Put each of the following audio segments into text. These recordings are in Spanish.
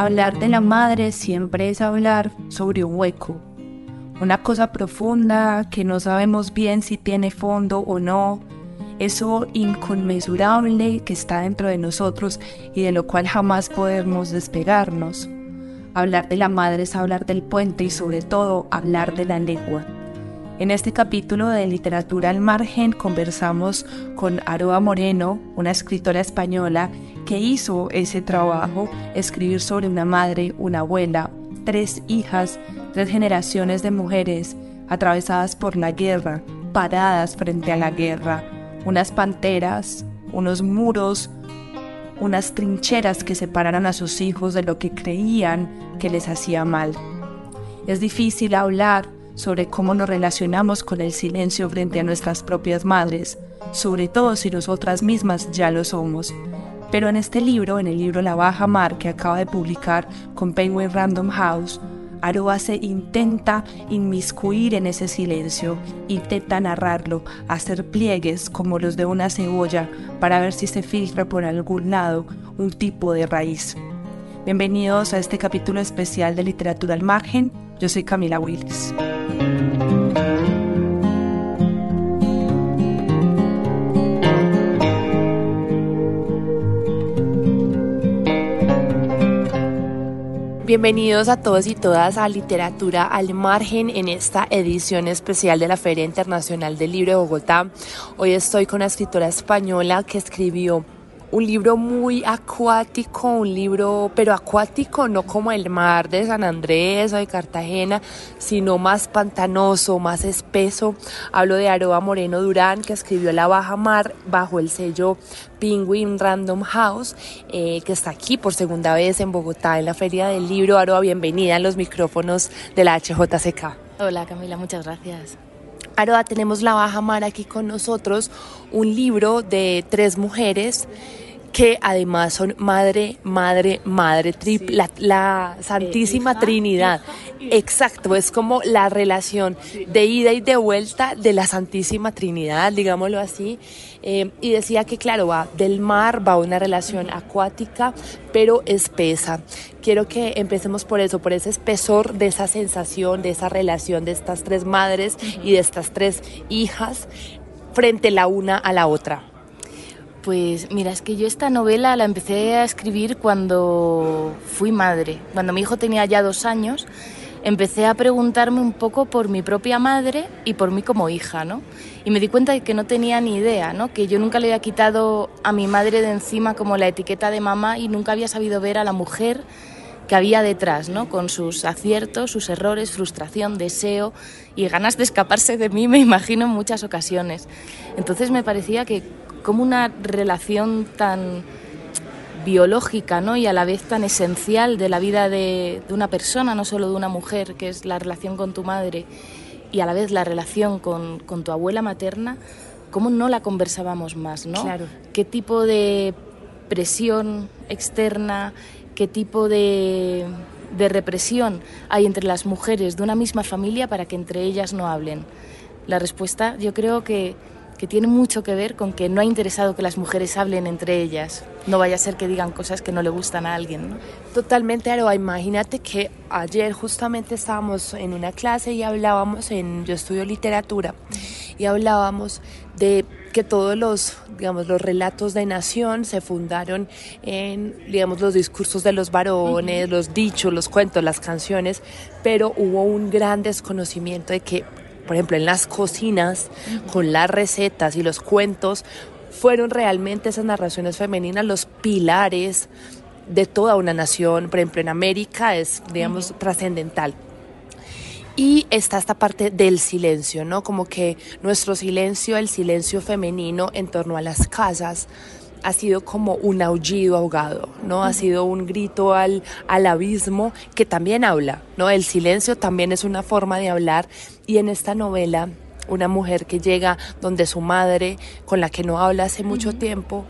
Hablar de la madre siempre es hablar sobre un hueco, una cosa profunda que no sabemos bien si tiene fondo o no, eso inconmensurable que está dentro de nosotros y de lo cual jamás podemos despegarnos. Hablar de la madre es hablar del puente y sobre todo hablar de la lengua. En este capítulo de Literatura al Margen conversamos con Aroa Moreno, una escritora española que hizo ese trabajo, escribir sobre una madre, una abuela, tres hijas, tres generaciones de mujeres atravesadas por la guerra, paradas frente a la guerra, unas panteras, unos muros, unas trincheras que separaran a sus hijos de lo que creían que les hacía mal. Es difícil hablar sobre cómo nos relacionamos con el silencio frente a nuestras propias madres, sobre todo si nosotras mismas ya lo somos. Pero en este libro, en el libro La Baja Mar que acaba de publicar con Penguin Random House, Aroa se intenta inmiscuir en ese silencio, intenta narrarlo, hacer pliegues como los de una cebolla para ver si se filtra por algún lado un tipo de raíz. Bienvenidos a este capítulo especial de Literatura al Margen. Yo soy Camila Willis. Bienvenidos a todos y todas a Literatura al Margen en esta edición especial de la Feria Internacional del Libro de Bogotá. Hoy estoy con una escritora española que escribió un libro muy acuático, un libro, pero acuático no como el mar de San Andrés o de Cartagena, sino más pantanoso, más espeso. Hablo de Aroa Moreno Durán, que escribió La Baja Mar bajo el sello Penguin Random House, eh, que está aquí por segunda vez en Bogotá en la Feria del Libro. Aroa, bienvenida en los micrófonos de la HJCK. Hola Camila, muchas gracias. Aroa, tenemos La Baja Mar aquí con nosotros, un libro de tres mujeres que además son madre, madre, madre, la, Santísima Trinidad. Exacto, es como la relación de ida y de vuelta de la Santísima Trinidad, digámoslo así. Eh, y decía que, claro, va del mar, va una relación acuática, pero espesa. Quiero que empecemos por eso, por ese espesor de esa sensación, de esa relación de estas tres madres y de estas tres hijas frente la una a la otra. Pues mira, es que yo esta novela la empecé a escribir cuando fui madre. Cuando mi hijo tenía ya dos años, empecé a preguntarme un poco por mi propia madre y por mí como hija, ¿no? Y me di cuenta de que no tenía ni idea, ¿no? Que yo nunca le había quitado a mi madre de encima como la etiqueta de mamá y nunca había sabido ver a la mujer que había detrás, ¿no? Con sus aciertos, sus errores, frustración, deseo y ganas de escaparse de mí, me imagino en muchas ocasiones. Entonces me parecía que como una relación tan biológica ¿no? y a la vez tan esencial de la vida de, una persona, no solo de una mujer, que es la relación con tu madre y a la vez la relación con, tu abuela materna, ¿cómo no la conversábamos más? ¿no? Claro. ¿Qué tipo de presión externa, qué tipo de, de represión hay entre las mujeres de una misma familia para que entre ellas no hablen? La respuesta yo creo que que tiene mucho que ver con que no ha interesado que las mujeres hablen entre ellas. No vaya a ser que digan cosas que no le gustan a alguien. ¿no? Totalmente, Aroa. Imagínate que ayer justamente estábamos en una clase y hablábamos, en, yo estudio literatura, y hablábamos de que todos los, digamos, los relatos de nación se fundaron en, digamos, los discursos de los varones, los dichos, los cuentos, las canciones, pero hubo un gran desconocimiento de que por ejemplo, en las cocinas, con las recetas y los cuentos, fueron realmente esas narraciones femeninas los pilares de toda una nación. Por ejemplo, en América es, digamos, trascendental. Y está esta parte del silencio, ¿no? Como que nuestro silencio, el silencio femenino en torno a las casas, ha sido como un aullido ahogado, ¿no? Ha sido un grito al, al abismo que también habla, ¿no? El silencio también es una forma de hablar y en esta novela una mujer que llega donde su madre, con la que no habla hace mucho tiempo,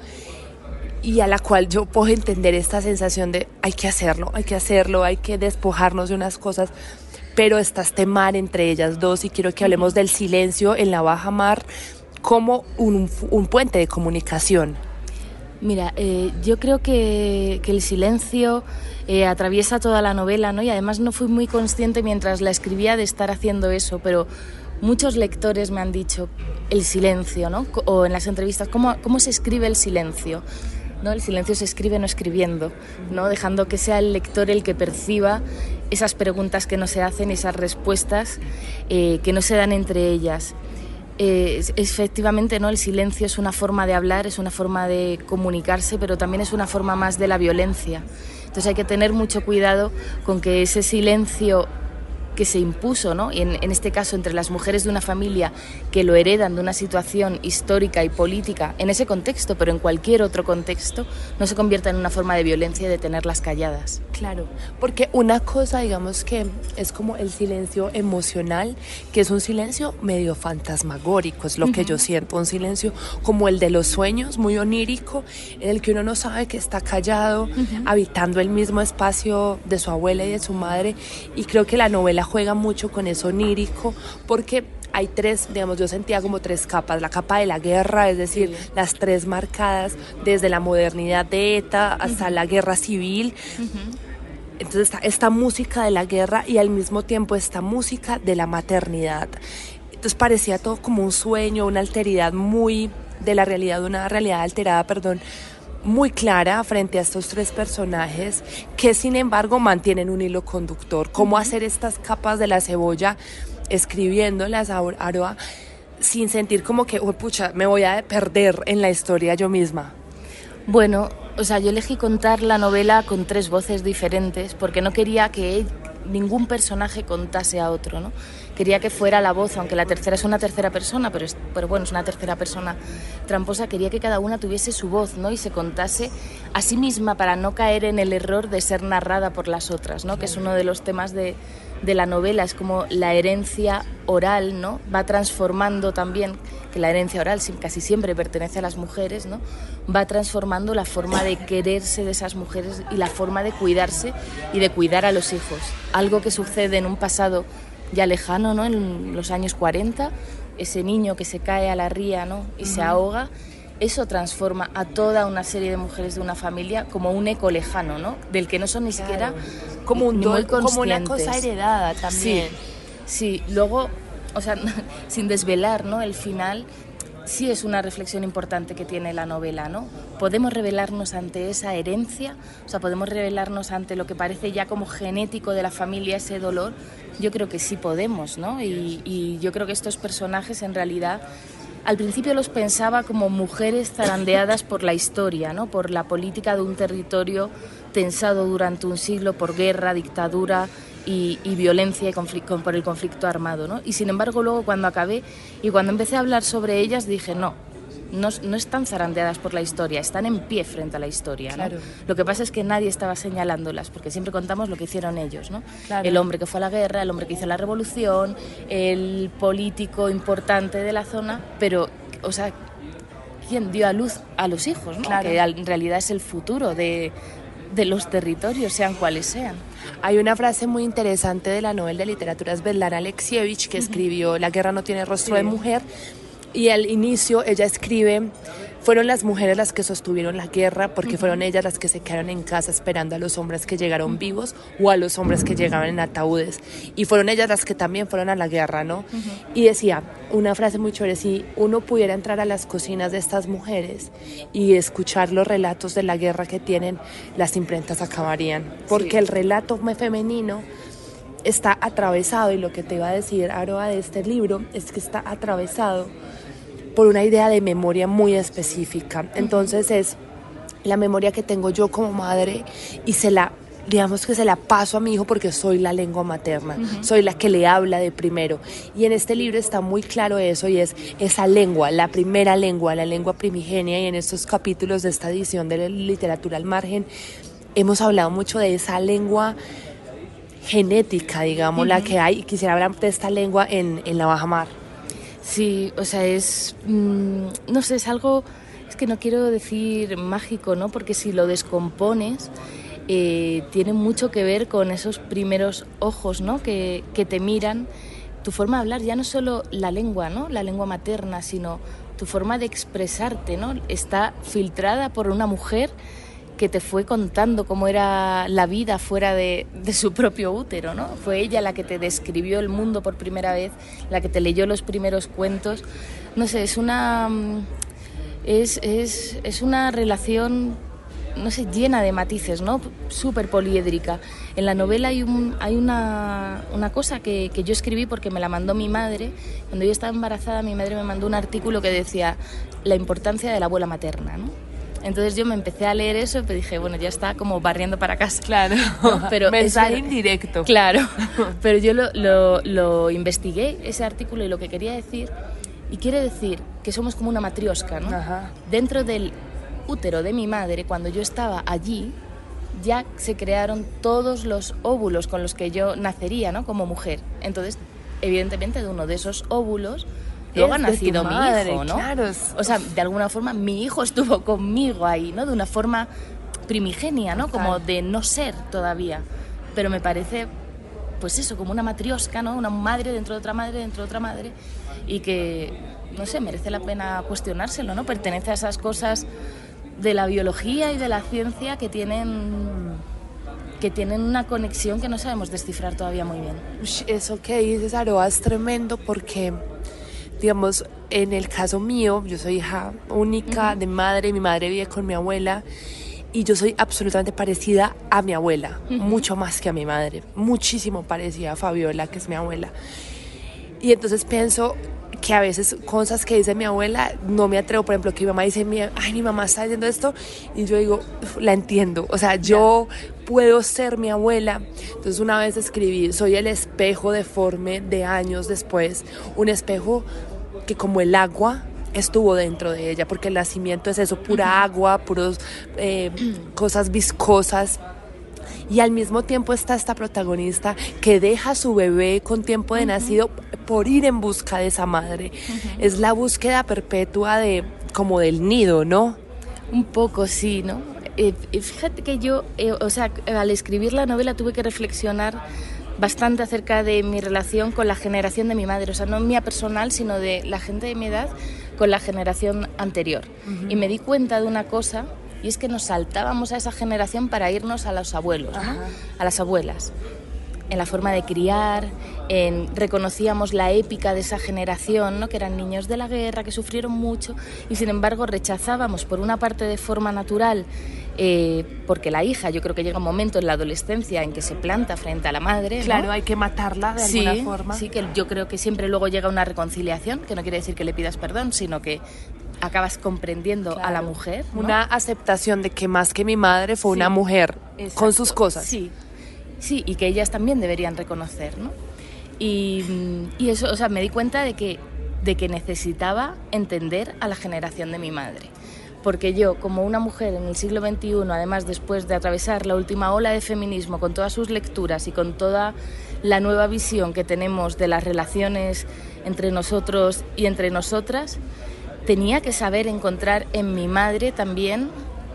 y a la cual yo puedo entender esta sensación de hay que hacerlo, hay que hacerlo, hay que despojarnos de unas cosas, pero está este mar entre ellas dos y quiero que hablemos del silencio en la baja mar como un, un puente de comunicación. Mira, eh, yo creo que, el silencio eh, atraviesa toda la novela, ¿no? Y además no fui muy consciente mientras la escribía de estar haciendo eso, pero muchos lectores me han dicho el silencio, ¿no? O en las entrevistas, ¿cómo, cómo se escribe el silencio? ¿No? El silencio se escribe no escribiendo, ¿no? dejando que sea el lector el que perciba esas preguntas que no se hacen, esas respuestas eh, que no se dan entre ellas. Efectivamente, ¿no? El silencio es una forma de hablar, es una forma de comunicarse, pero también es una forma más de la violencia. Entonces hay que tener mucho cuidado con que ese silencio que se impuso, ¿no? en, en, este caso entre las mujeres de una familia que lo heredan de una situación histórica y política, en ese contexto, pero en cualquier otro contexto, no se convierta en una forma de violencia de tenerlas calladas. Claro, porque una cosa, digamos que es como el silencio emocional, que es un silencio medio fantasmagórico, es lo que yo siento, un silencio como el de los sueños, muy onírico, en el que uno no sabe que está callado, habitando el mismo espacio de su abuela y de su madre, y creo que la novela juega mucho con eso onírico porque hay tres, digamos, yo sentía como tres capas, la capa de la guerra, es decir, las tres marcadas desde la modernidad de ETA hasta la guerra civil. Entonces está esta música de la guerra y al mismo tiempo esta música de la maternidad. Entonces parecía todo como un sueño, una alteridad muy de la realidad, una realidad alterada, perdón, muy clara frente a estos tres personajes que sin embargo mantienen un hilo conductor. Cómo hacer estas capas de la cebolla escribiéndolas a Aroa sin sentir como que, oh, pucha, me voy a perder en la historia yo misma. Bueno, o sea, yo elegí contar la novela con tres voces diferentes porque no quería que ningún personaje contase a otro, ¿no? quería que fuera la voz, aunque la tercera es una tercera persona, pero, pero bueno, es una tercera persona tramposa, quería que cada una tuviese su voz, ¿no? Y se contase a sí misma para no caer en el error de ser narrada por las otras, ¿no? Que es uno de los temas de, de la novela, es como la herencia oral, ¿no? Va transformando también, que la herencia oral casi siempre pertenece a las mujeres, ¿no? Va transformando la forma de quererse de esas mujeres y la forma de cuidarse y de cuidar a los hijos. Algo que sucede en un pasado ya lejano, ¿no? En los años 40, ese niño que se cae a la ría, ¿no? Y se ahoga, eso transforma a toda una serie de mujeres de una familia como un eco lejano, ¿no? Del que no son ni siquiera como un como una cosa heredada también. Sí, sí. luego, o sea, sin desvelar, ¿no? El final sí es una reflexión importante que tiene la novela, ¿no? Podemos revelarnos ante esa herencia, o sea, podemos revelarnos ante lo que parece ya como genético de la familia, ese dolor, yo creo que sí podemos, ¿no? Y, yo creo que estos personajes en realidad al principio los pensaba como mujeres zarandeadas por la historia, ¿no? por la política de un territorio tensado durante un siglo por guerra, dictadura y, violencia y por el conflicto armado. ¿no? Y sin embargo luego cuando acabé y cuando empecé a hablar sobre ellas dije, no, no, no, están zarandeadas por la historia, están en pie frente a la historia. Lo que pasa es que nadie estaba señalándolas, porque siempre contamos lo que hicieron ellos. ¿no? El hombre que fue a la guerra, el hombre que hizo la revolución, el político importante de la zona, pero, o sea, ¿quién dio a luz a los hijos? ¿no? Que en realidad es el futuro de, de los territorios, sean cuales sean. Hay una frase muy interesante de la novela de literatura Svetlana Alexievich que escribió La guerra no tiene rostro de mujer y al inicio ella escribe, fueron las mujeres las que sostuvieron la guerra porque fueron ellas las que se quedaron en casa esperando a los hombres que llegaron vivos o a los hombres que llegaban en ataúdes. Y fueron ellas las que también fueron a la guerra, ¿no? Y decía una frase muy chévere, si uno pudiera entrar a las cocinas de estas mujeres y escuchar los relatos de la guerra que tienen, las imprentas acabarían. Porque el relato femenino está atravesado, y lo que te iba a decir, Aroa, de este libro, es que está atravesado por una idea de memoria muy específica. Entonces es la memoria que tengo yo como madre y se la digamos que se la paso a mi hijo porque soy la lengua materna, soy la que le habla de primero. Y en este libro está muy claro eso y es esa lengua, la primera lengua, la lengua primigenia y en estos capítulos de esta edición de literatura al margen hemos hablado mucho de esa lengua genética, digamos, la que hay. Quisiera hablar de esta lengua en, en la Baja Mar. Sí, o sea, es, mm, no sé, es algo, es que no quiero decir mágico, ¿no? Porque si lo descompones, eh, tiene mucho que ver con esos primeros ojos, ¿no? Que, que te miran tu forma de hablar, ya no solo la lengua, ¿no? La lengua materna, sino tu forma de expresarte, ¿no? Está filtrada por una mujer que te fue contando cómo era la vida fuera de, su propio útero, ¿no? Fue ella la que te describió el mundo por primera vez, la que te leyó los primeros cuentos. No sé, es una, mm, es, es, es una relación no sé, llena de matices, ¿no? Súper poliédrica. En la novela hay, un, hay una, una cosa que, que, yo escribí porque me la mandó mi madre. Cuando yo estaba embarazada, mi madre me mandó un artículo que decía la importancia de la abuela materna, ¿no? Entonces yo me empecé a leer eso y dije, bueno, ya está como barriendo para casa. Claro, pero mensaje indirecto. Claro, pero yo lo, lo, lo, investigué, ese artículo, y lo que quería decir, y quiere decir que somos como una matriosca, ¿no? Ajá. Dentro del útero de mi madre, cuando yo estaba allí, ya se crearon todos los óvulos con los que yo nacería, ¿no? Como mujer. Entonces, evidentemente, de uno de esos óvulos Luego ha nacido mi hijo, ¿no? O sea, de alguna forma mi hijo estuvo conmigo ahí, ¿no? De una forma primigenia, ¿no? Como de no ser todavía. Pero me parece, pues eso, como una matriosca, ¿no? Una madre dentro de otra madre, dentro de otra madre. Y que, no sé, merece la pena cuestionárselo, ¿no? Pertenece a esas cosas de la biología y de la ciencia que tienen que tienen una conexión que no sabemos descifrar todavía muy bien. Eso que dices, Aroa, es tremendo porque digamos, en el caso mío, yo soy hija única de madre, mi madre vive con mi abuela y yo soy absolutamente parecida a mi abuela, mucho más que a mi madre, muchísimo parecida a Fabiola, que es mi abuela. Y entonces pienso que a veces cosas que dice mi abuela no me atrevo, por ejemplo, que mi mamá dice, ay, mi mamá está diciendo esto, y yo digo, la entiendo, o sea, yo puedo ser mi abuela. Entonces una vez escribí, soy el espejo deforme de años después, un espejo que como el agua estuvo dentro de ella, porque el nacimiento es eso, pura agua, puros eh, cosas viscosas. Y al mismo tiempo está esta protagonista que deja a su bebé con tiempo de nacido por ir en busca de esa madre. Es la búsqueda perpetua de como del nido, ¿no? Un poco sí, ¿no? Eh, fíjate que yo, eh, o sea, al escribir la novela tuve que reflexionar bastante acerca de mi relación con la generación de mi madre, o sea, no mía personal, sino de la gente de mi edad con la generación anterior. Y me di cuenta de una cosa, y es que nos saltábamos a esa generación para irnos a los abuelos, a las abuelas en la forma de criar, en, reconocíamos la épica de esa generación, ¿no? que eran niños de la guerra, que sufrieron mucho, y sin embargo rechazábamos por una parte de forma natural eh, porque la hija, yo creo que llega un momento en la adolescencia en que se planta frente a la madre. Claro, hay que matarla de alguna forma. Sí, que yo creo que siempre luego llega una reconciliación, que no quiere decir que le pidas perdón, sino que acabas comprendiendo a la mujer. Una aceptación de que más que mi madre fue una mujer con sus cosas. Sí, sí, y que ellas también deberían reconocer, ¿no? Y, y eso, o sea, me di cuenta de que, de que necesitaba entender a la generación de mi madre porque yo, como una mujer en el siglo XXI, además después de atravesar la última ola de feminismo con todas sus lecturas y con toda la nueva visión que tenemos de las relaciones entre nosotros y entre nosotras, tenía que saber encontrar en mi madre también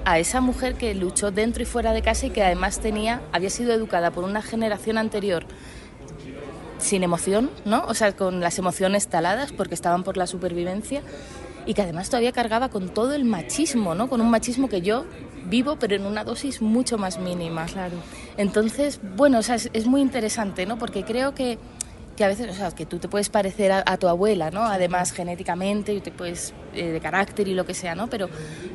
a esa mujer que luchó dentro y fuera de casa y que además tenía, había sido educada por una generación anterior sin emoción, ¿no? O sea, con las emociones taladas porque estaban por la supervivencia y que además todavía cargaba con todo el machismo, ¿no? Con un machismo que yo vivo, pero en una dosis mucho más mínima. Claro. Entonces, bueno, o sea, es, muy interesante, ¿no? Porque creo que, que, a veces, o sea, que tú te puedes parecer a, tu abuela, ¿no? Además, genéticamente, y te puedes, eh, de carácter y lo que sea, ¿no? Pero,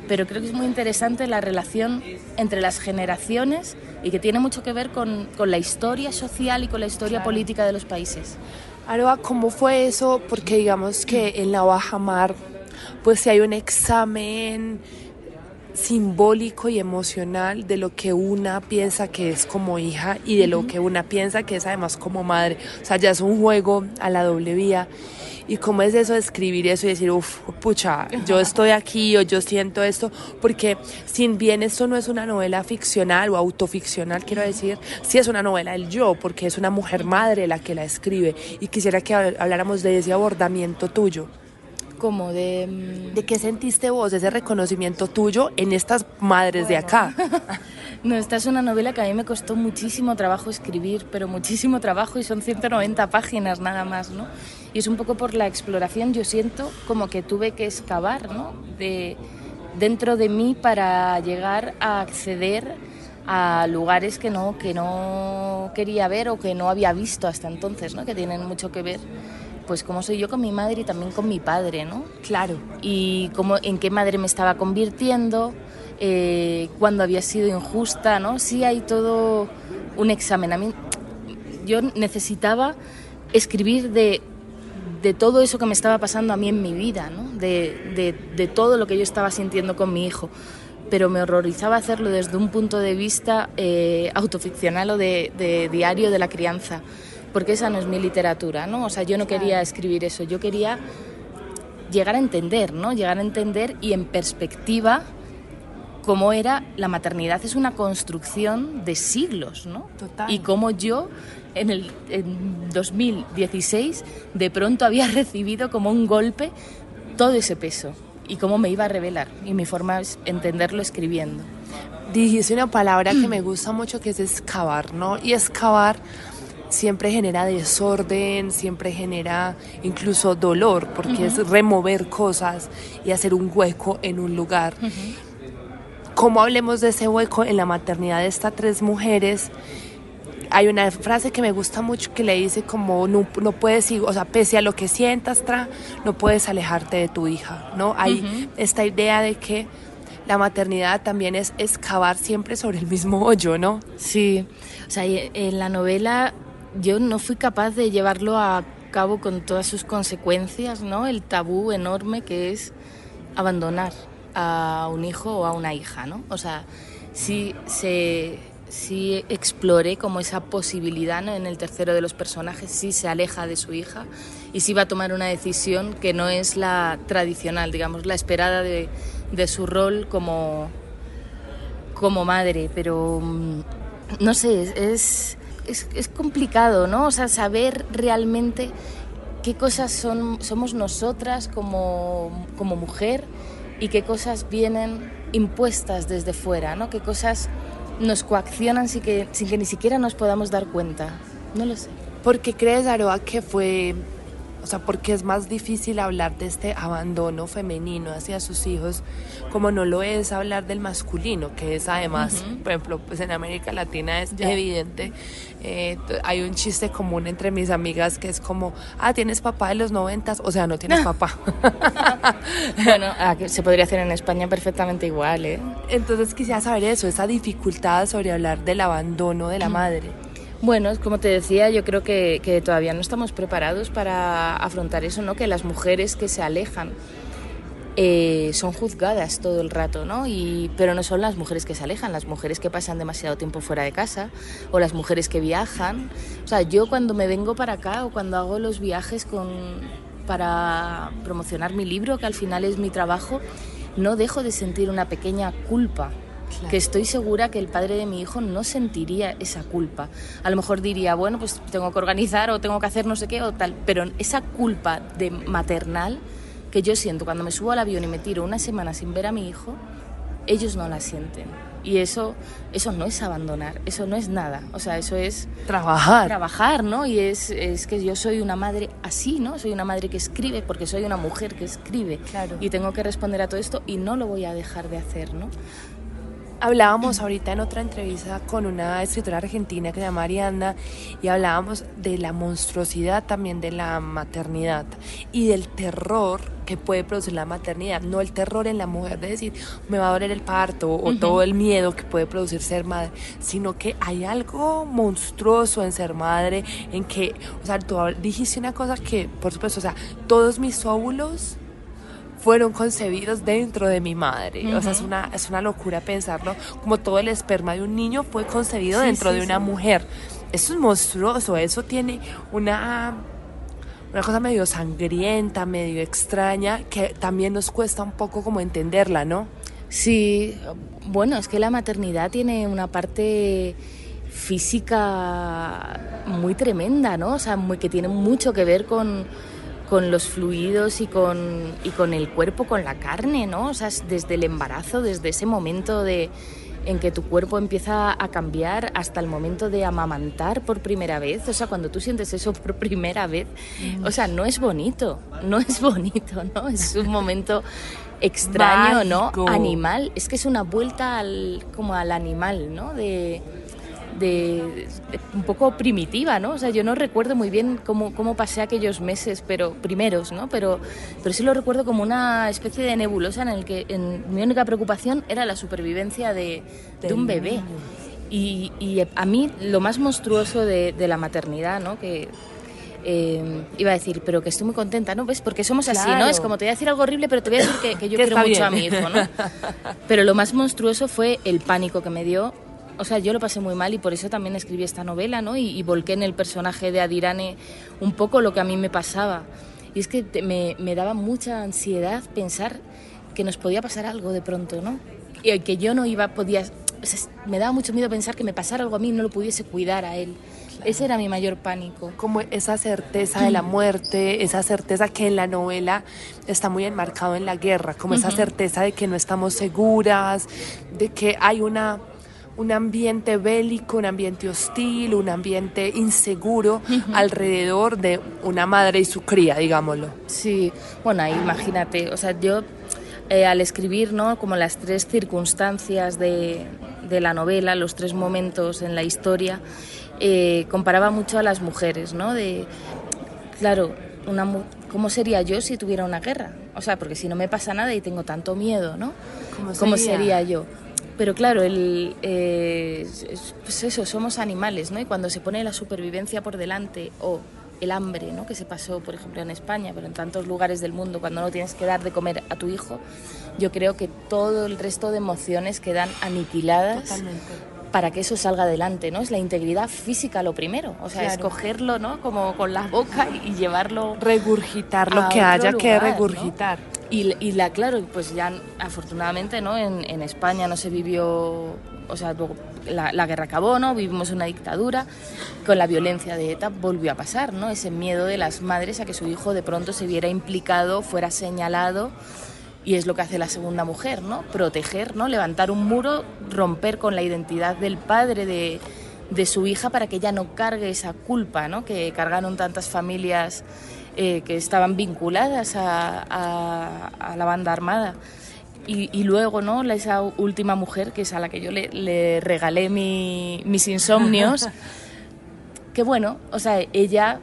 pero creo que es muy interesante la relación entre las generaciones y que tiene mucho que ver con, con la historia social y con la historia política de los países. Aroa, ¿cómo fue eso? Porque digamos que en la Baja Mar pues si hay un examen simbólico y emocional de lo que una piensa que es como hija y de lo que una piensa que es además como madre. O sea, ya es un juego a la doble vía. ¿Y cómo es eso de escribir eso y decir, uff, pucha, yo estoy aquí o yo siento esto? Porque sin bien esto no es una novela ficcional o autoficcional, quiero decir, sí es una novela del yo, porque es una mujer madre la que la escribe. Y quisiera que habláramos de ese abordamiento tuyo. Como de... mm, ¿De qué sentiste vos ese reconocimiento tuyo en estas madres de acá? No, esta es una novela que a mí me costó muchísimo trabajo escribir, pero muchísimo trabajo y son 190 páginas nada más, ¿no? Y es un poco por la exploración, yo siento como que tuve que excavar, ¿no? De, dentro de mí para llegar a acceder a lugares que no, que no quería ver o que no había visto hasta entonces, ¿no? Que tienen mucho que ver, pues cómo soy yo con mi madre y también con mi padre, ¿no? Claro. y cómo, en qué madre me estaba convirtiendo, eh, cuándo había sido injusta, ¿no? Sí hay todo un examen. A mí, yo necesitaba escribir de, de todo eso que me estaba pasando a mí en mi vida, ¿no? de, de, de todo lo que yo estaba sintiendo con mi hijo. Pero me horrorizaba hacerlo desde un punto de vista eh, autoficcional o de, de diario de la crianza, porque esa no es mi literatura, ¿no? O sea, yo no quería escribir eso, yo quería llegar a entender, ¿no? Llegar a entender y en perspectiva cómo era la maternidad es una construcción de siglos, ¿no? Total. Y cómo yo en el en 2016 de pronto había recibido como un golpe todo ese peso y cómo me iba a revelar y mi forma es entenderlo escribiendo. Dijiste una palabra que me gusta mucho que es excavar, ¿no? Y excavar siempre genera desorden, siempre genera incluso dolor, porque es remover cosas y hacer un hueco en un lugar. ¿Cómo hablemos de ese hueco en la maternidad de estas tres mujeres? Hay una frase que me gusta mucho que le dice como no, no puedes, ir- o sea, pese a lo que sientas, tra, no puedes alejarte de tu hija, ¿no? Hay esta idea de que la maternidad también es excavar siempre sobre el mismo hoyo, ¿no? Sí, o sea, en la novela yo no fui capaz de llevarlo a cabo con todas sus consecuencias, ¿no? El tabú enorme que es abandonar a un hijo o a una hija, ¿no? O sea, sí se sí exploré como esa posibilidad ¿no? en el tercero de los personajes, sí se aleja de su hija y sí va a tomar una decisión que no es la tradicional, digamos, la esperada de, de su rol como, como madre, pero mm, no sé, es, es, es, complicado, ¿no? O sea, saber realmente qué cosas son, somos nosotras como, como mujer y qué cosas vienen impuestas desde fuera, ¿no? Qué cosas nos coaccionan sin que, sin que ni siquiera nos podamos dar cuenta. No lo sé. ¿Por qué crees, Aroa, que fue, o sea, porque es más difícil hablar de este abandono femenino hacia sus hijos, como no lo es hablar del masculino, que es además, por ejemplo, pues en América Latina es Ya. evidente. Eh, hay un chiste común entre mis amigas que es como, ah, tienes papá de los noventas, o sea, no tienes papá. Bueno, ah, se podría hacer en España perfectamente igual, ¿eh? Entonces quisiera saber eso, esa dificultad sobre hablar del abandono de la madre. Bueno, como te decía, yo creo que, que todavía no estamos preparados para afrontar eso, ¿no? Que las mujeres que se alejan eh, son juzgadas todo el rato, ¿no? Y, pero no son las mujeres que se alejan, las mujeres que pasan demasiado tiempo fuera de casa o las mujeres que viajan. O sea, yo cuando me vengo para acá o cuando hago los viajes con, para promocionar mi libro, que al final es mi trabajo, no dejo de sentir una pequeña culpa que estoy segura que el padre de mi hijo no sentiría esa culpa. A lo mejor diría, bueno, pues tengo que organizar o tengo que hacer no sé qué o tal, pero esa culpa de maternal que yo siento cuando me subo al avión y me tiro una semana sin ver a mi hijo, ellos no la sienten. Y eso, eso no es abandonar, eso no es nada. O sea, eso es Trabajar. trabajar, ¿no? Y es, es que yo soy una madre así, ¿no? Soy una madre que escribe porque soy una mujer que escribe. Claro. Y tengo que responder a todo esto y no lo voy a dejar de hacer, ¿no? Hablábamos ahorita en otra entrevista con una escritora argentina que se llama Arianda y hablábamos de la monstruosidad también de la maternidad y del terror que puede producir la maternidad, no el terror en la mujer de decir me va a doler el parto o todo el miedo que puede producir ser madre, sino que hay algo monstruoso en ser madre, en que, o sea, tú dijiste una cosa que, por supuesto, o sea, todos mis óvulos fueron concebidos dentro de mi madre. O sea, es una, es una locura pensarlo. Como todo el esperma de un niño fue concebido Sí, dentro sí, de una sí. mujer. Eso es monstruoso. Eso tiene una, una cosa medio sangrienta, medio extraña, que también nos cuesta un poco como entenderla, ¿no? Sí, bueno, es que la maternidad tiene una parte física muy tremenda, ¿no? O sea, muy, que tiene mucho que ver con, con los fluidos y con, y con el cuerpo, con la carne, ¿no? O sea, desde el embarazo, desde ese momento de, en que tu cuerpo empieza a cambiar hasta el momento de amamantar por primera vez. O sea, cuando tú sientes eso por primera vez, o sea, no es bonito, no es bonito, ¿no? Es un momento extraño, ¿no? Animal, es que es una vuelta al, como al animal, ¿no? De, de, un poco primitiva, ¿no? O sea, yo no recuerdo muy bien cómo, cómo pasé aquellos meses, pero primeros, ¿no? Pero, pero sí lo recuerdo como una especie de nebulosa en el que en, mi única preocupación era la supervivencia de, de un bebé. Y, y, a mí lo más monstruoso de, de la maternidad, ¿no? Que, eh, iba a decir, pero que estoy muy contenta, ¿no? ¿Ves? Porque somos así, ¿no? Es como te voy a decir algo horrible, pero te voy a decir que, que yo quiero mucho a mi hijo, ¿no? Pero lo más monstruoso fue el pánico que me dio o sea, yo lo pasé muy mal y por eso también escribí esta novela, ¿no? Y, volqué en el personaje de Adirane un poco lo que a mí me pasaba. Y es que me, me, daba mucha ansiedad pensar que nos podía pasar algo de pronto, ¿no? Y que yo no iba, podía... me daba mucho miedo pensar que me pasara algo a mí y no lo pudiese cuidar a él. Ese era mi mayor pánico. Como esa certeza de la muerte, esa certeza que en la novela está muy enmarcado en la guerra, como esa certeza de que no estamos seguras, de que hay una un ambiente bélico, un ambiente hostil, un ambiente inseguro alrededor de una madre y su cría, digámoslo. Sí, bueno, ahí imagínate, o sea, yo eh, al escribir, ¿no? Como las tres circunstancias de, de, la novela, los tres momentos en la historia, eh, comparaba mucho a las mujeres, ¿no? De, claro, una, ¿cómo sería yo si tuviera una guerra? O sea, porque si no me pasa nada y tengo tanto miedo, ¿no? ¿Cómo sería yo? Pero claro, el, eh, pues eso, somos animales, ¿no? Y cuando se pone la supervivencia por delante o el hambre, ¿no? Que se pasó, por ejemplo, en España, pero en tantos lugares del mundo, cuando no tienes que dar de comer a tu hijo, yo creo que todo el resto de emociones quedan aniquiladas para que eso salga adelante, ¿no? Es la integridad física lo primero, o sea, escogerlo, ¿no? Como con la boca y llevarlo... Regurgitar lo que haya que regurgitar. Y, la, claro, pues ya afortunadamente ¿no? En, España no se vivió, o sea, la, la, guerra acabó, ¿no? Vivimos una dictadura, con la violencia de ETA volvió a pasar, ¿no? Ese miedo de las madres a que su hijo de pronto se viera implicado, fuera señalado, y es lo que hace la segunda mujer, ¿no? Proteger, ¿no? Levantar un muro, romper con la identidad del padre de, de su hija para que ella no cargue esa culpa, ¿no? Que cargaron tantas familias eh, que estaban vinculadas a, la banda armada. Y, luego, ¿no? Esa última mujer, que es a la que yo le, regalé mis insomnios, que bueno, o sea, ella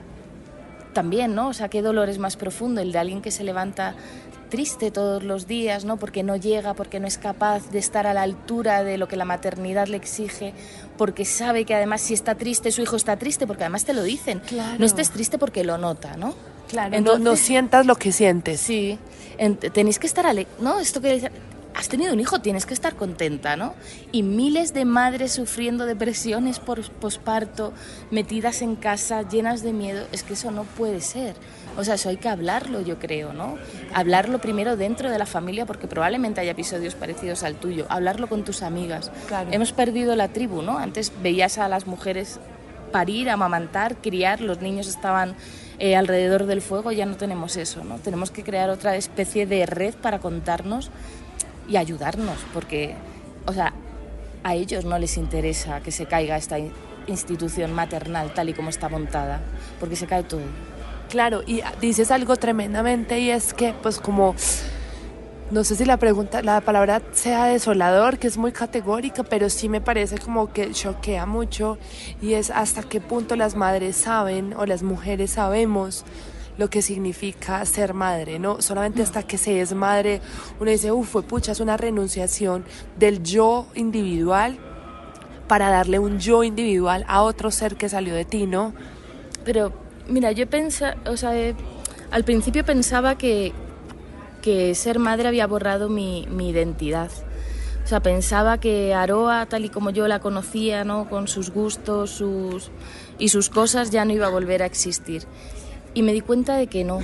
también, ¿no? O sea, qué dolor es más profundo, el de alguien que se levanta triste todos los días, ¿no? Porque no llega, porque no es capaz de estar a la altura de lo que la maternidad le exige, porque sabe que además si está triste, su hijo está triste, porque además te lo dicen. No estés triste porque lo nota, ¿no? Claro, no, sientas lo que sientes. Sí, tenéis que estar alegre, ¿no? Esto que has tenido un hijo, tienes que estar contenta, ¿no? Y miles de madres sufriendo depresiones por posparto, metidas en casa, llenas de miedo, es que eso no puede ser. O sea, eso hay que hablarlo, yo creo, ¿no? Hablarlo primero dentro de la familia, porque probablemente haya episodios parecidos al tuyo. Hablarlo con tus amigas. Hemos perdido la tribu, ¿no? Antes veías a las mujeres parir, amamantar, criar, los niños estaban eh, alrededor del fuego, ya no tenemos eso, ¿no? Tenemos que crear otra especie de red para contarnos y ayudarnos, porque, o sea, a ellos no les interesa que se caiga esta institución maternal tal y como está montada, porque se cae todo. Claro, y dices algo tremendamente y es que, pues como no sé si la pregunta, la palabra sea desolador, que es muy categórica, pero sí me parece como que choquea mucho y es hasta qué punto las madres saben o las mujeres sabemos lo que significa ser madre, ¿no? Solamente hasta que se es madre uno dice, uff, fue pucha, es una renunciación del yo individual para darle un yo individual a otro ser que salió de ti, ¿no? Pero, mira, yo pensaba, o sea, eh, al principio pensaba que, que ser madre había borrado mi, identidad. O sea, pensaba que Aroa, tal y como yo la conocía, ¿no? con sus gustos sus, y sus cosas, ya no iba a volver a existir. Y me di cuenta de que no,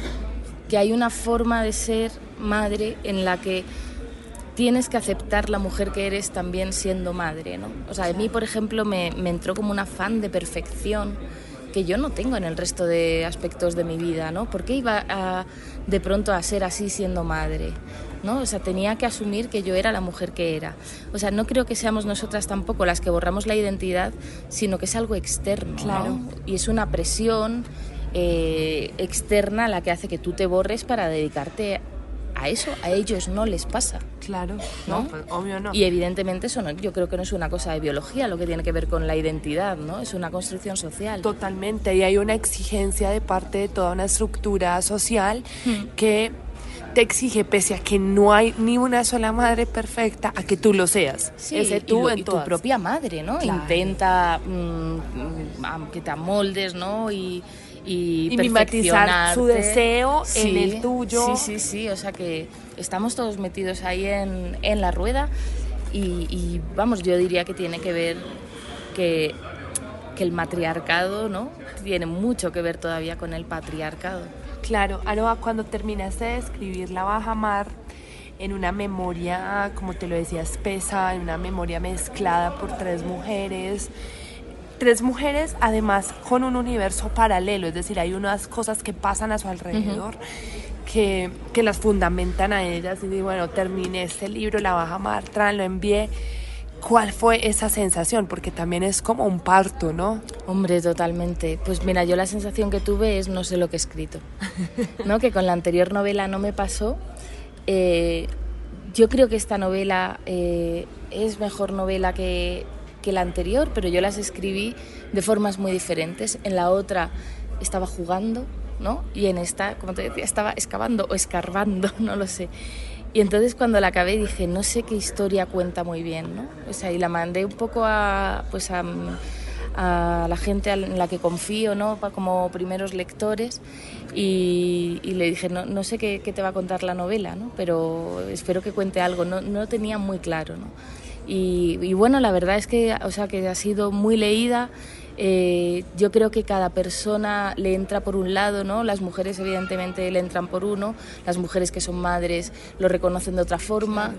que hay una forma de ser madre en la que tienes que aceptar la mujer que eres también siendo madre. ¿no? O sea, a mí, por ejemplo, me, me entró como un afán de perfección que yo no tengo en el resto de aspectos de mi vida, ¿no? ¿Por qué iba a, de pronto a ser así siendo madre? ¿no? O sea, tenía que asumir que yo era la mujer que era. O sea, no creo que seamos nosotras tampoco las que borramos la identidad, sino que es algo externo, Claro. Y es una presión eh, externa la que hace que tú te borres para dedicarte a eso. A ellos no les pasa. Claro, ¿no? no, pues, obvio no. Y evidentemente eso no, yo creo que no es una cosa de biología lo que tiene que ver con la identidad, ¿no? Es una construcción social. Totalmente, y hay una exigencia de parte de toda una estructura social que te exige, pese a que no hay ni una sola madre perfecta, a que tú lo seas. Sí, Ese y tú lo- en y tu propia madre, ¿no? Claro. Intenta mm, mm, am- que te amoldes, ¿no? Y, y, Y mimetizar su deseo en el tuyo. Sí, sí, sí. O sea que estamos todos metidos ahí en, en la rueda y, y, vamos, yo diría que tiene que ver que, que el matriarcado, ¿no? Tiene mucho que ver todavía con el patriarcado. Claro, Aroa, cuando terminaste de escribir La Baja Mar en una memoria, como te lo decía, espesa, en una memoria mezclada por tres mujeres, tres mujeres además con un universo paralelo, es decir, hay unas cosas que pasan a su alrededor. Que, que las fundamentan a ellas y digo, bueno, terminé este libro, La Baja Mar, tran, lo envié. ¿Cuál fue esa sensación? Porque también es como un parto, ¿no? Hombre, totalmente. Pues mira, yo la sensación que tuve es no sé lo que he escrito. ¿No? Que con la anterior novela no me pasó. Eh, yo creo que esta novela eh, es mejor novela que, que la anterior, pero yo las escribí de formas muy diferentes. En la otra estaba jugando, ¿no? Y en esta, como te decía, estaba excavando o escarbando, no lo sé. Y entonces cuando la acabé dije, no sé qué historia cuenta muy bien, ¿no? O sea, y la mandé un poco a, pues a, a la gente en la que confío, ¿no? Como primeros lectores y, y le dije, no, no sé qué, qué te va a contar la novela, ¿no? Pero espero que cuente algo, no, no tenía muy claro, ¿no? Y, y bueno, la verdad es que, o sea, que ha sido muy leída. Eh, yo creo que cada persona le entra por un lado, ¿no? Las mujeres evidentemente le entran por uno, las mujeres que son madres lo reconocen de otra forma.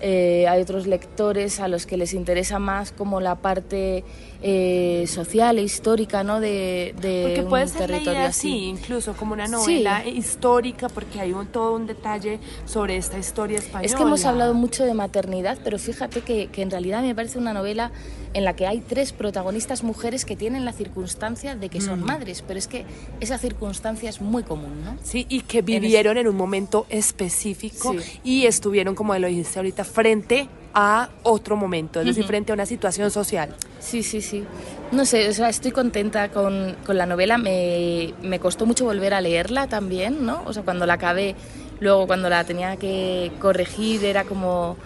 Eh, hay otros lectores a los que les interesa más como la parte eh, social e histórica, ¿no? De, de Porque un ser territorio leída así. así, incluso como una Sí. novela histórica, porque hay un, todo un detalle sobre esta historia española. Es que hemos hablado mucho de maternidad, pero fíjate que, que en realidad me parece una novela en la que hay tres protagonistas mujeres que tienen la circunstancia de que Mm. son madres, pero es que esa circunstancia es muy común, ¿no? Sí, y que vivieron en un momento específico Sí. y estuvieron, como lo dijiste ahorita, frente a otro momento, es decir, frente a una situación social. Sí, sí, sí. No sé, o sea, estoy contenta con, con la novela. Me, me costó mucho volver a leerla también, ¿no? O sea, cuando la acabé, luego cuando la tenía que corregir, era como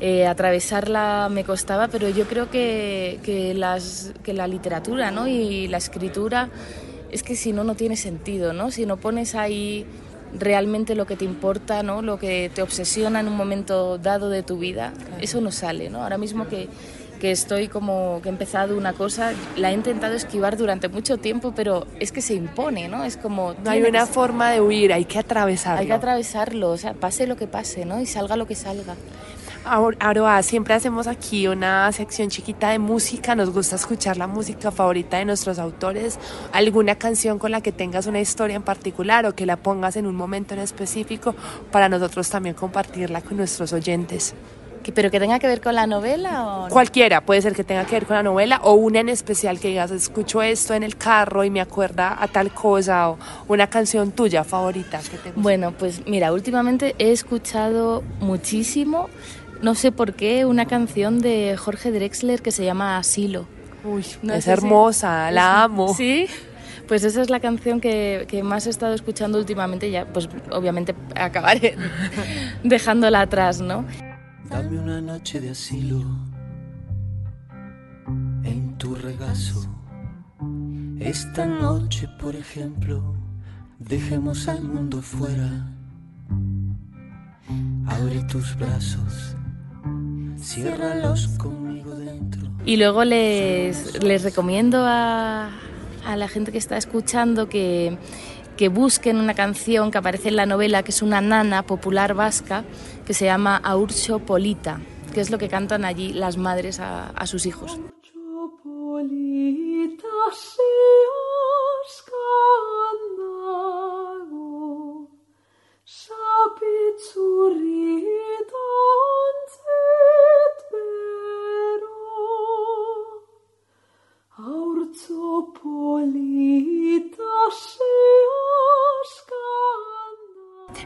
eh, atravesarla me costaba, pero yo creo que, que, las, que la literatura ¿no? y la escritura es que si no, no tiene sentido, ¿no? Si no pones ahí realmente lo que te importa, ¿no? Lo que te obsesiona en un momento dado de tu vida, eso no sale, ¿no? Ahora mismo que, que estoy como que he empezado una cosa, la he intentado esquivar durante mucho tiempo, pero es que se impone, ¿no? Es como No hay que una forma de huir, hay que atravesarlo. hay que atravesarlo, o sea, pase lo que pase, ¿no? Y salga lo que salga. Aroa, siempre hacemos aquí una sección chiquita de música. Nos gusta escuchar la música favorita de nuestros autores. ¿Alguna canción con la que tengas una historia en particular o que la pongas en un momento en específico para nosotros también compartirla con nuestros oyentes? ¿Pero que tenga que ver con la novela o no? Cualquiera, puede ser que tenga que ver con la novela o una en especial que digas, escucho esto en el carro y me acuerda a tal cosa o una canción tuya favorita que te guste. Bueno, pues mira, últimamente he escuchado muchísimo, no sé por qué, una canción de Jorge Drexler que se llama Asilo. Uy, No es si- hermosa, la amo. Sí, pues esa es la canción que, que más he estado escuchando últimamente, ya pues obviamente acabaré dejándola atrás, ¿no? Dame una noche de asilo en tu regazo. Esta noche, por ejemplo, dejemos al mundo fuera. Abre tus brazos, Ciérralos conmigo dentro. Y luego les, les recomiendo a, a la gente que está escuchando que, que busquen una canción que aparece en la novela, que es una nana popular vasca, que se llama Aurcho Polita, que es lo que cantan allí las madres a, a sus hijos.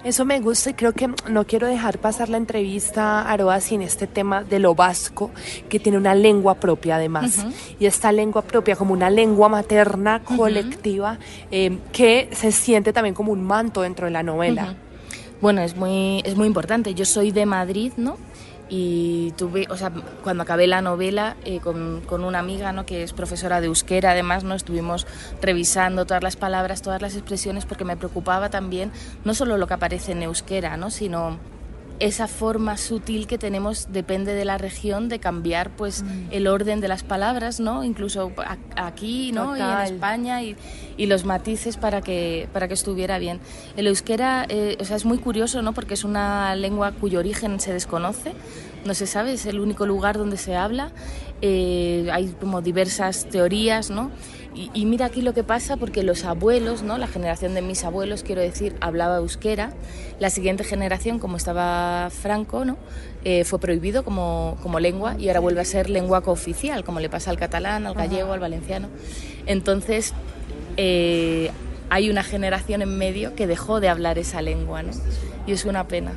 Eso me gusta y creo que no quiero dejar pasar la entrevista a Aroa sin este tema de lo vasco, que tiene una lengua propia además. Y esta lengua propia como una lengua materna colectiva em, que se siente también como un manto dentro de la novela. Bueno, es muy, es muy importante. Yo soy de Madrid, ¿no? Y tuve, o sea, cuando acabé la novela eh, con, con, una amiga, ¿no? que es profesora de euskera, además, ¿no? estuvimos revisando todas las palabras, todas las expresiones, porque me preocupaba también no solo lo que aparece en euskera, ¿no? sino esa forma sutil que tenemos depende de la región de cambiar pues mm. el orden de las palabras, ¿no? Incluso aquí, ¿no? Y en España y, y, los matices para que para que estuviera bien. El euskera, eh, o sea, es muy curioso, ¿no? Porque es una lengua cuyo origen se desconoce, no se sabe, es el único lugar donde se habla. Eh, hay como diversas teorías, ¿no? Y, mira aquí lo que pasa porque los abuelos, ¿no? la generación de mis abuelos, quiero decir, hablaba euskera. La siguiente generación, como estaba Franco, ¿no? Eh, fue prohibido como, como, lengua y ahora vuelve a ser lengua cooficial, como le pasa al catalán, al gallego, al valenciano. Entonces, eh, hay una generación en medio que dejó de hablar esa lengua, ¿no? Y es una pena.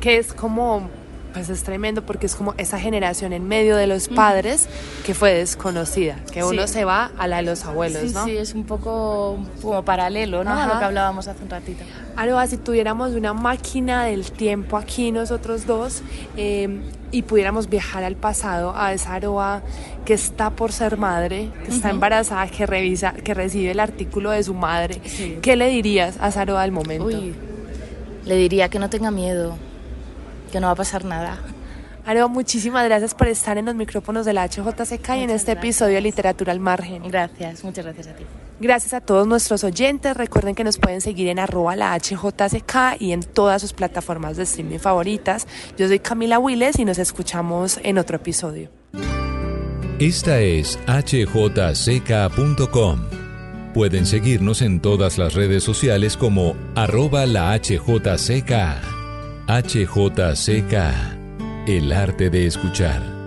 Que es como pues es tremendo porque es como esa generación en medio de los padres que fue desconocida, que uno se va a la de los abuelos, sí, ¿no? Sí, es un poco como paralelo, ¿no? A lo que hablábamos hace un ratito. Ahora, si tuviéramos una máquina del tiempo aquí nosotros dos eh, y pudiéramos viajar al pasado a esa Aroa que está por ser madre, que está embarazada, que revisa, que recibe el artículo de su madre, ¿qué le dirías a esa Aroa al momento? le diría que no tenga miedo, que no va a pasar nada. Aro, muchísimas gracias por estar en los micrófonos de la HJCK y en este episodio de Literatura al Margen. Gracias, muchas gracias a ti. Gracias a todos nuestros oyentes. Recuerden que nos pueden seguir en arroba la HJCK y en todas sus plataformas de streaming favoritas. Yo soy Camila Willes y nos escuchamos en otro episodio. Esta es hjck.com. Pueden seguirnos en todas las redes sociales como arroba la HJCK. HJCK, el arte de escuchar.